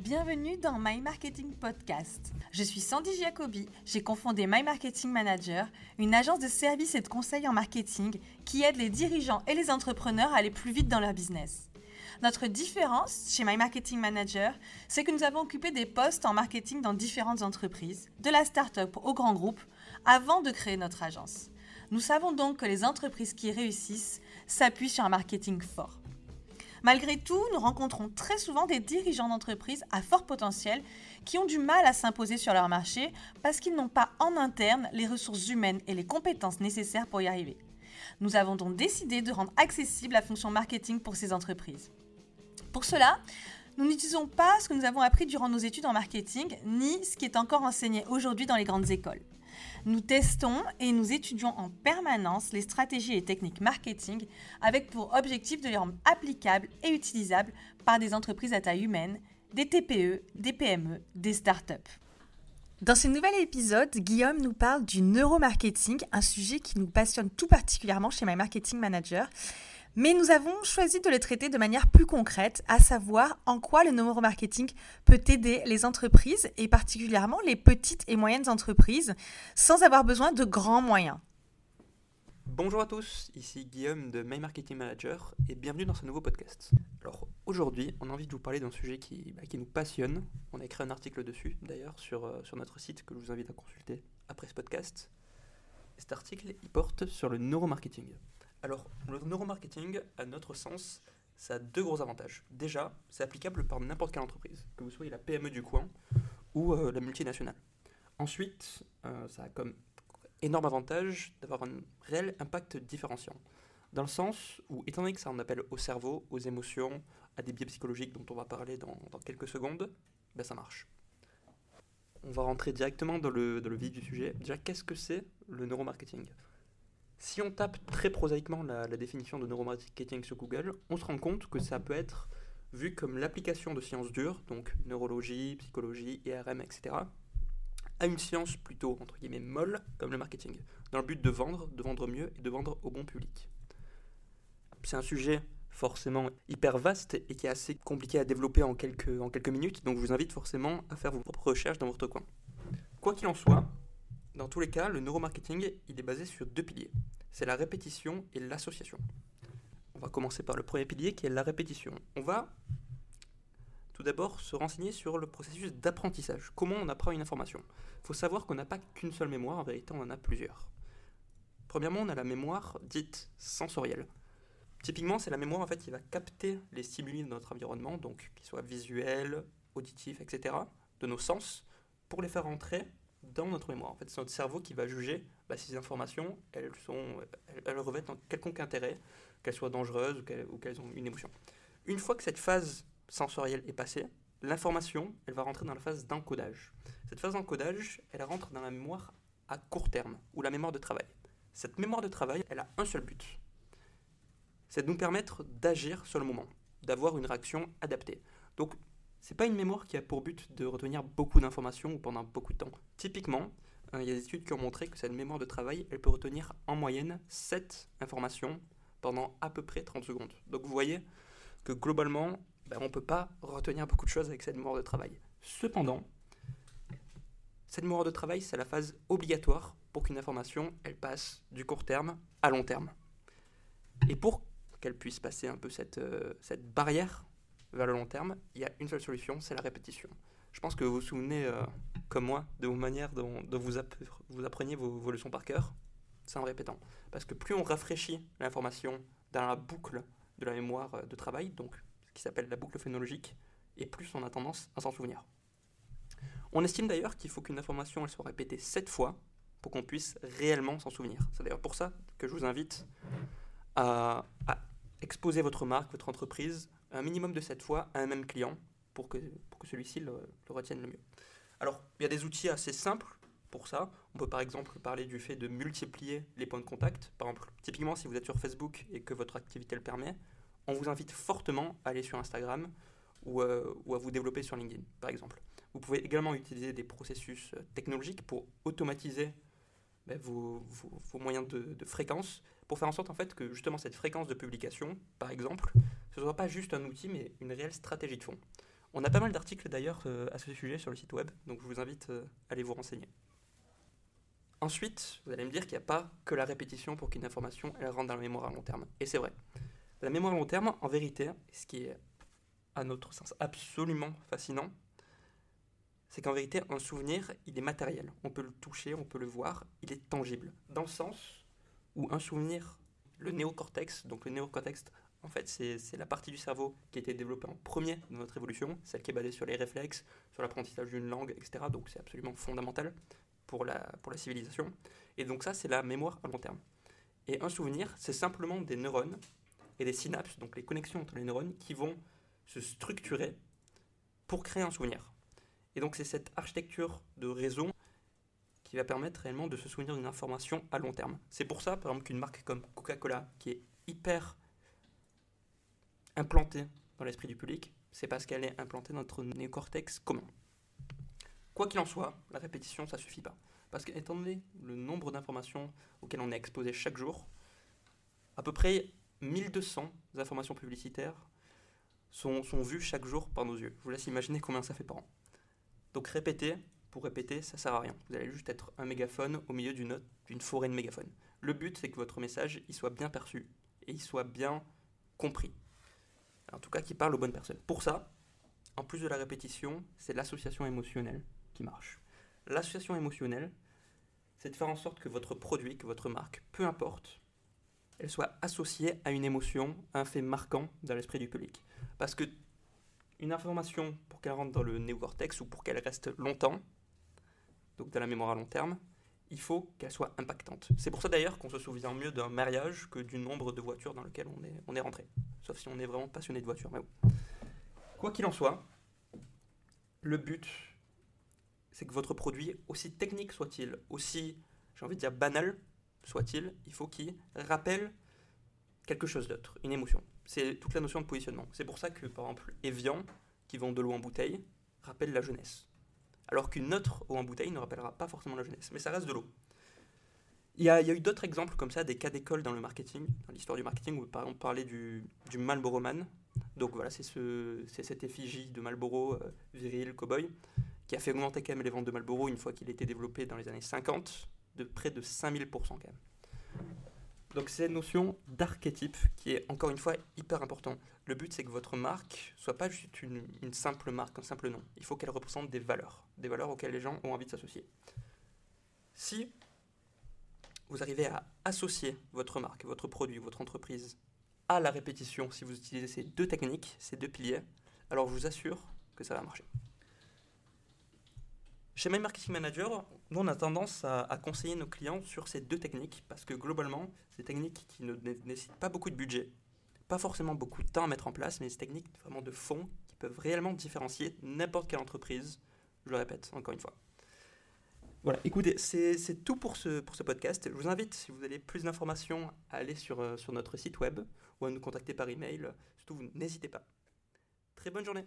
Bienvenue dans My Marketing Podcast. Je suis Sandy Giacobi, j'ai confondé My Marketing Manager, une agence de services et de conseils en marketing qui aide les dirigeants et les entrepreneurs à aller plus vite dans leur business. Notre différence chez My Marketing Manager, c'est que nous avons occupé des postes en marketing dans différentes entreprises, de la start-up au grand groupe, avant de créer notre agence. Nous savons donc que les entreprises qui réussissent s'appuient sur un marketing fort. Malgré tout, nous rencontrons très souvent des dirigeants d'entreprises à fort potentiel qui ont du mal à s'imposer sur leur marché parce qu'ils n'ont pas en interne les ressources humaines et les compétences nécessaires pour y arriver. Nous avons donc décidé de rendre accessible la fonction marketing pour ces entreprises. Pour cela, nous n'utilisons pas ce que nous avons appris durant nos études en marketing, ni ce qui est encore enseigné aujourd'hui dans les grandes écoles. Nous testons et nous étudions en permanence les stratégies et techniques marketing avec pour objectif de les rendre applicables et utilisables par des entreprises à taille humaine, des TPE, des PME, des startups. Dans ce nouvel épisode, Guillaume nous parle du neuromarketing, un sujet qui nous passionne tout particulièrement chez My Marketing Manager mais nous avons choisi de le traiter de manière plus concrète, à savoir en quoi le neuromarketing peut aider les entreprises et particulièrement les petites et moyennes entreprises sans avoir besoin de grands moyens. Bonjour à tous, ici Guillaume de My Marketing Manager et bienvenue dans ce nouveau podcast. Alors aujourd'hui, on a envie de vous parler d'un sujet qui, bah, nous passionne. On a écrit un article dessus d'ailleurs sur, euh, sur notre site que je vous invite à consulter après ce podcast. cet article, il porte sur le neuromarketing. Alors, le neuromarketing, à notre sens, ça a deux gros avantages. Déjà, c'est applicable par n'importe quelle entreprise, que vous soyez la PME du coin ou euh, la multinationale. Ensuite, euh, ça a comme énorme avantage d'avoir un réel impact différenciant. Dans le sens où, étant donné que ça en appelle au cerveau, aux émotions, à des biais psychologiques dont on va parler dans, quelques secondes, ben ça marche. On va rentrer directement dans le, dans le vif du sujet. Déjà, qu'est-ce que c'est le neuromarketing? Si on tape très prosaïquement la, définition de neuromarketing sur Google, on se rend compte que ça peut être vu comme l'application de sciences dures, donc neurologie, psychologie, IRM, etc., à une science plutôt, entre guillemets, molle, comme le marketing, dans le but de vendre, de vendre mieux et de vendre au bon public. C'est un sujet forcément hyper vaste et qui est assez compliqué à développer en quelques, minutes, donc je vous invite forcément à faire vos propres recherches dans votre coin. Quoi qu'il en soit, dans tous les cas, le neuromarketing, il est basé sur deux piliers. C'est la répétition et l'association. On va commencer par le premier pilier qui est la répétition. On va tout d'abord se renseigner sur le processus d'apprentissage. Comment on apprend une information? Il faut savoir qu'on n'a pas qu'une seule mémoire, en vérité on en a plusieurs. Premièrement, on a la mémoire dite sensorielle. Typiquement, c'est la mémoire en fait qui va capter les stimuli de notre environnement, donc qu'ils soient visuels, auditifs, etc., de nos sens, pour les faire entrer dans notre mémoire. En fait, c'est notre cerveau qui va juger bah, si ces informations, elles, sont, elles, revêtent un quelconque intérêt, qu'elles soient dangereuses ou qu'elles, ont une émotion. Une fois que cette phase sensorielle est passée, l'information, elle va rentrer dans la phase d'encodage. Cette phase d'encodage, elle rentre dans la mémoire à court terme, ou la mémoire de travail. Cette mémoire de travail, elle a un seul but. C'est de nous permettre d'agir sur le moment, d'avoir une réaction adaptée. Donc, c'est pas une mémoire qui a pour but de retenir beaucoup d'informations pendant beaucoup de temps. Typiquement, euh, il y a des études qui ont montré que cette mémoire de travail, elle peut retenir en moyenne 7 informations pendant à peu près 30 secondes. Donc vous voyez que globalement, ben, on ne peut pas retenir beaucoup de choses avec cette mémoire de travail. Cependant, cette mémoire de travail, c'est la phase obligatoire pour qu'une information, elle passe du court terme à long terme. Et pour qu'elle puisse passer un peu cette, euh, cette barrière vers le long terme, il y a une seule solution, c'est la répétition. Je pense que vous vous souvenez, euh, comme moi, de vos manières dont, vous, vous, appreniez vos, leçons par cœur, c'est en répétant. Parce que plus on rafraîchit l'information dans la boucle de la mémoire euh, de travail, donc ce qui s'appelle la boucle phénologique, et plus on a tendance à s'en souvenir. On estime d'ailleurs qu'il faut qu'une information elle soit répétée 7 fois pour qu'on puisse réellement s'en souvenir. C'est d'ailleurs pour ça que je vous invite à exposer votre marque, votre entreprise un minimum de 7 fois à un même client pour que, pour que celui-ci le, retienne le mieux. Alors, il y a des outils assez simples pour ça. On peut par exemple parler du fait de multiplier les points de contact. Par exemple, typiquement, si vous êtes sur Facebook et que votre activité le permet, on vous invite fortement à aller sur Instagram ou, euh, à vous développer sur LinkedIn, par exemple. Vous pouvez également utiliser des processus euh, technologiques pour automatiser ben, vos, vos, moyens de, de, fréquence, pour faire en sorte en fait que justement cette fréquence de publication, par exemple, ce ne soit pas juste un outil, mais une réelle stratégie de fond. On a pas mal d'articles d'ailleurs euh, à ce sujet sur le site web, donc je vous invite euh, à aller vous renseigner. Ensuite, vous allez me dire qu'il n'y a pas que la répétition pour qu'une information rentre dans la mémoire à long terme. Et c'est vrai. La mémoire à long terme, en vérité, ce qui est à notre sens absolument fascinant, c'est qu'en vérité, un souvenir, il est matériel. On peut le toucher, on peut le voir, il est tangible. Dans le sens où un souvenir, le néocortex, donc le néocortex, en fait, c'est la partie du cerveau qui a été développée en premier dans notre évolution, celle qui est basée sur les réflexes, sur l'apprentissage d'une langue, etc. Donc c'est absolument fondamental pour la, civilisation. Et donc ça, c'est la mémoire à long terme. Et un souvenir, c'est simplement des neurones et des synapses, donc les connexions entre les neurones, qui vont se structurer pour créer un souvenir. Et donc c'est cette architecture de réseau qui va permettre réellement de se souvenir d'une information à long terme. C'est pour ça, par exemple, qu'une marque comme Coca-Cola, qui est hyper implantée dans l'esprit du public, c'est parce qu'elle est implantée dans notre néocortex commun. Quoi qu'il en soit, la répétition, ça suffit pas. Parce qu'étant donné le nombre d'informations auxquelles on est exposé chaque jour, à peu près 1200 informations publicitaires sont, vues chaque jour par nos yeux. Je vous laisse imaginer combien ça fait par an. Donc répéter, pour répéter, ça sert à rien. Vous allez juste être un mégaphone au milieu d'une d'une forêt de mégaphones. Le but, c'est que votre message, il soit bien perçu et il soit bien compris. En tout cas, qu'il parle aux bonnes personnes. Pour ça, en plus de la répétition, c'est l'association émotionnelle qui marche. L'association émotionnelle, c'est de faire en sorte que votre produit, que votre marque, peu importe, elle soit associée à une émotion, à un fait marquant dans l'esprit du public. Parce que une information, pour qu'elle rentre dans le néocortex ou pour qu'elle reste longtemps, donc dans la mémoire à long terme, il faut qu'elle soit impactante. C'est pour ça d'ailleurs qu'on se souvient mieux d'un mariage que du nombre de voitures dans lequel on est, on rentré. Sauf si on est vraiment passionné de voitures. Mais Quoi qu'il en soit, le but, c'est que votre produit, aussi technique soit-il, aussi, j'ai envie de dire, banal soit-il, il faut qu'il rappelle quelque chose d'autre, une émotion. C'est toute la notion de positionnement. C'est pour ça que, par exemple, Evian, qui vend de l'eau en bouteille, rappelle la jeunesse. Alors qu'une autre eau en bouteille ne rappellera pas forcément la jeunesse, mais ça reste de l'eau. Il y, a, eu d'autres exemples comme ça, des cas d'école dans le marketing, dans l'histoire du marketing, où par exemple parlait du, du Marlboro Man. Donc voilà, c'est ce, cette effigie de Marlboro, euh, viril, cowboy, qui a fait augmenter quand même les ventes de Marlboro une fois qu'il était développé dans les années 50, de près de 5000% quand même. Donc c'est notion d'archétype qui est encore une fois hyper important. Le but c'est que votre marque soit pas juste une, simple marque, un simple nom. Il faut qu'elle représente des valeurs, des valeurs auxquelles les gens ont envie de s'associer. Si vous arrivez à associer votre marque, votre produit, votre entreprise à la répétition, si vous utilisez ces deux techniques, ces deux piliers, alors je vous assure que ça va marcher. Chez My Marketing Manager, nous on a tendance à, conseiller nos clients sur ces deux techniques parce que globalement, c'est des techniques qui ne nécessitent pas beaucoup de budget, pas forcément beaucoup de temps à mettre en place, mais des techniques vraiment de fond qui peuvent réellement différencier n'importe quelle entreprise. Je le répète encore une fois. Voilà, écoutez, c'est tout pour ce, pour ce podcast. Je vous invite, si vous avez plus d'informations, à aller sur, euh, sur notre site web ou à nous contacter par email. Surtout, n'hésitez pas. Très bonne journée.